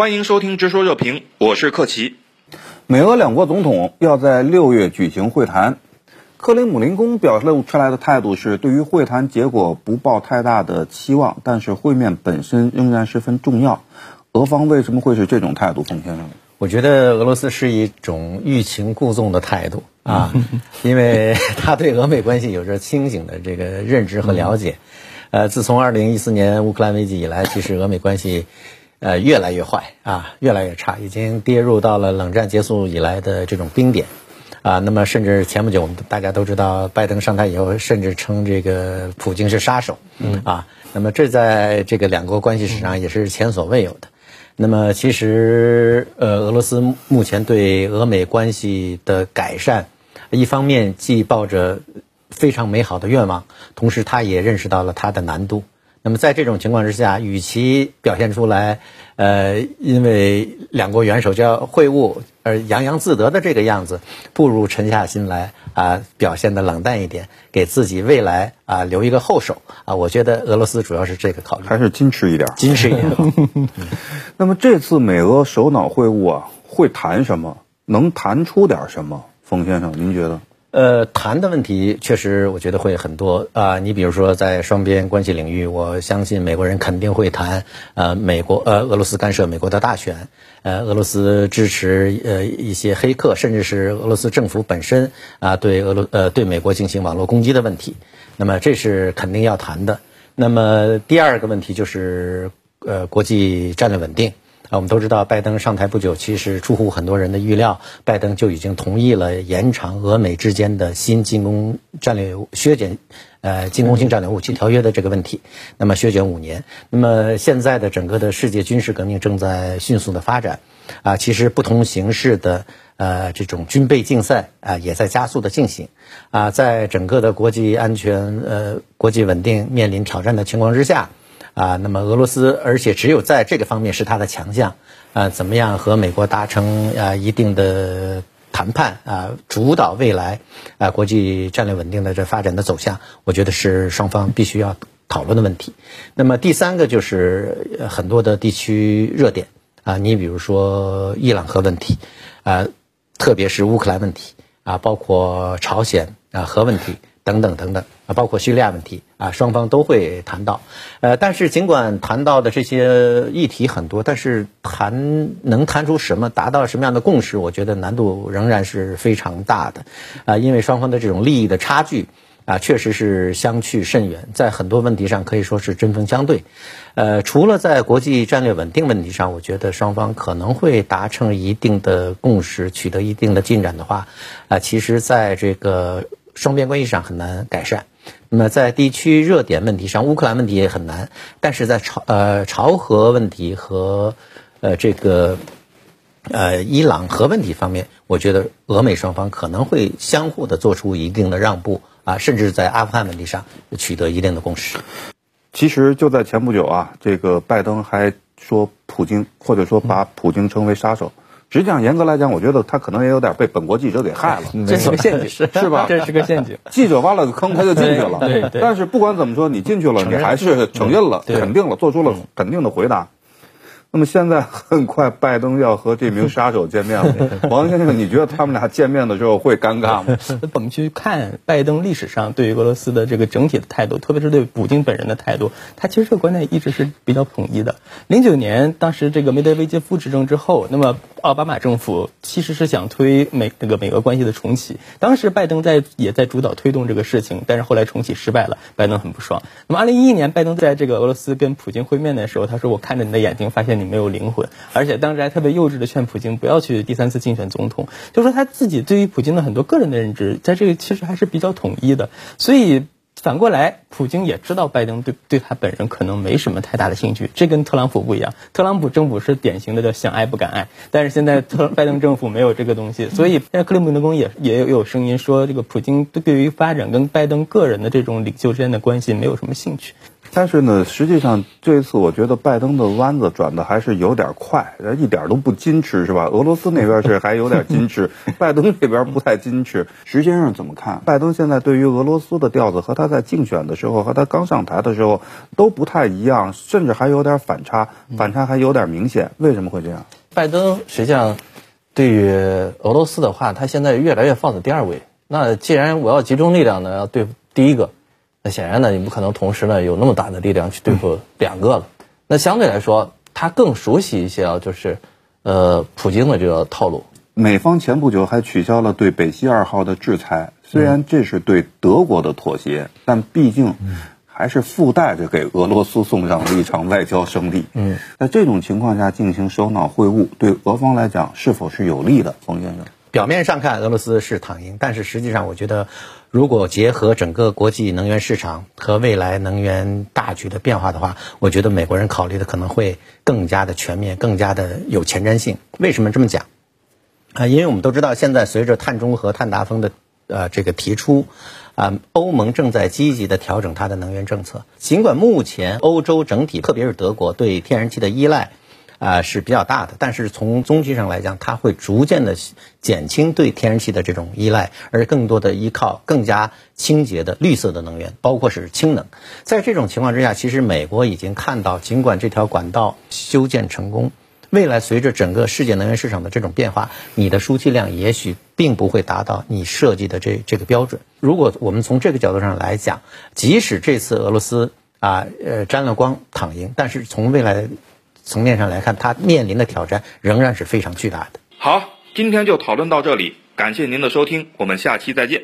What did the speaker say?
欢迎收听《直说热评》，我是克奇。美俄两国总统要在六月举行会谈，克里姆林宫表露出来的态度是对于会谈结果不抱太大的期望，但是会面本身仍然十分重要。俄方为什么会是这种态度，冯先生？我觉得俄罗斯是一种欲擒故纵的态度啊，因为他对俄美关系有着清醒的这个认知和了解。呃，自从二零一四年乌克兰危机以来，其实俄美关系呃越来越坏啊，越来越差，已经跌入到了冷战结束以来的这种冰点啊。那么，甚至前不久我们大家都知道，拜登上台以后，甚至称这个普京是杀手，嗯啊。那么，这在这个两国关系史上也是前所未有的。那么，其实呃，俄罗斯目前对俄美关系的改善，一方面既抱着。非常美好的愿望，同时他也认识到了它的难度。那么在这种情况之下，与其表现出来，呃，因为两国元首就要会晤而洋洋自得的这个样子，不如沉下心来啊，表现的冷淡一点，给自己未来啊留一个后手啊。我觉得俄罗斯主要是这个考虑，还是矜持一点，矜持一点。那么这次美俄首脑会晤啊，会谈什么？能谈出点什么？冯先生，您觉得？呃，谈的问题确实，我觉得会很多啊。你比如说，在双边关系领域，我相信美国人肯定会谈呃，美国呃，俄罗斯干涉美国的大选，呃，俄罗斯支持呃一些黑客，甚至是俄罗斯政府本身啊，对俄罗呃对美国进行网络攻击的问题。那么这是肯定要谈的。那么第二个问题就是呃，国际战略稳定。啊，我们都知道，拜登上台不久，其实出乎很多人的预料，拜登就已经同意了延长俄美之间的新进攻战略削减，呃，进攻性战略武器条约的这个问题。那么削减五年。那么现在的整个的世界军事革命正在迅速的发展，啊，其实不同形式的呃这种军备竞赛啊也在加速的进行，啊，在整个的国际安全呃国际稳定面临挑战的情况之下。啊，那么俄罗斯，而且只有在这个方面是它的强项，啊，怎么样和美国达成啊一定的谈判啊，主导未来啊国际战略稳定的这发展的走向，我觉得是双方必须要讨论的问题。那么第三个就是很多的地区热点啊，你比如说伊朗核问题啊，特别是乌克兰问题啊，包括朝鲜啊核问题。等等等等包括叙利亚问题啊，双方都会谈到。呃，但是尽管谈到的这些议题很多，但是谈能谈出什么，达到什么样的共识，我觉得难度仍然是非常大的。啊，因为双方的这种利益的差距啊，确实是相去甚远，在很多问题上可以说是针锋相对。呃，除了在国际战略稳定问题上，我觉得双方可能会达成一定的共识，取得一定的进展的话，啊，其实在这个。双边关系上很难改善，那么在地区热点问题上，乌克兰问题也很难，但是在朝呃朝核问题和呃这个呃伊朗核问题方面，我觉得俄美双方可能会相互的做出一定的让步啊，甚至在阿富汗问题上取得一定的共识。其实就在前不久啊，这个拜登还说普京，或者说把普京称为杀手。实际上，严格来讲，我觉得他可能也有点被本国记者给害了。这是个陷阱，是吧？这是个陷阱。记者挖了个坑，他就进去了。对对。但是不管怎么说，你进去了，你还是承认了、肯定了，做出了肯定的回答。那么现在很快，拜登要和这名杀手见面了。王先生，你觉得他们俩见面的时候会尴尬吗？我们去看拜登历史上对于俄罗斯的这个整体的态度，特别是对普京本人的态度，他其实这个观点一直是比较统一的。零九年当时这个梅德韦杰夫执政之后，那么奥巴马政府其实是想推美那个美俄关系的重启，当时拜登在也在主导推动这个事情，但是后来重启失败了，拜登很不爽。那么二零一一年，拜登在这个俄罗斯跟普京会面的时候，他说：“我看着你的眼睛，发现。”你没有灵魂，而且当时还特别幼稚的劝普京不要去第三次竞选总统，就说他自己对于普京的很多个人的认知，在这个其实还是比较统一的，所以反过来，普京也知道拜登对对他本人可能没什么太大的兴趣，这跟特朗普不一样，特朗普政府是典型的叫想爱不敢爱，但是现在特拜登政府没有这个东西，所以现在克里姆林宫也也有声音说，这个普京对于发展跟拜登个人的这种领袖之间的关系没有什么兴趣。但是呢，实际上这次我觉得拜登的弯子转的还是有点快，一点都不矜持，是吧？俄罗斯那边是还有点矜持，拜登这边不太矜持。时间上怎么看？拜登现在对于俄罗斯的调子和他在竞选的时候和他刚上台的时候都不太一样，甚至还有点反差，反差还有点明显。为什么会这样？拜登实际上对于俄罗斯的话，他现在越来越放在第二位。那既然我要集中力量呢，要对付第一个。那显然呢，你不可能同时呢有那么大的力量去对付两个了。那相对来说，他更熟悉一些啊，就是，呃，普京的这个套路。美方前不久还取消了对北溪二号的制裁，虽然这是对德国的妥协，但毕竟还是附带着给俄罗斯送上了一场外交胜利。嗯，在这种情况下进行首脑会晤，对俄方来讲是否是有利的？冯先生。表面上看俄罗斯是躺赢，但是实际上我觉得，如果结合整个国际能源市场和未来能源大局的变化的话，我觉得美国人考虑的可能会更加的全面，更加的有前瞻性。为什么这么讲？啊，因为我们都知道，现在随着碳中和、碳达峰的呃这个提出，啊，欧盟正在积极的调整它的能源政策。尽管目前欧洲整体，特别是德国对天然气的依赖。啊是比较大的，但是从中期上来讲，它会逐渐的减轻对天然气的这种依赖，而更多的依靠更加清洁的绿色的能源，包括是氢能。在这种情况之下，其实美国已经看到，尽管这条管道修建成功，未来随着整个世界能源市场的这种变化，你的输气量也许并不会达到你设计的这这个标准。如果我们从这个角度上来讲，即使这次俄罗斯啊呃沾了光躺赢，但是从未来。层面上来看，它面临的挑战仍然是非常巨大的。好，今天就讨论到这里，感谢您的收听，我们下期再见。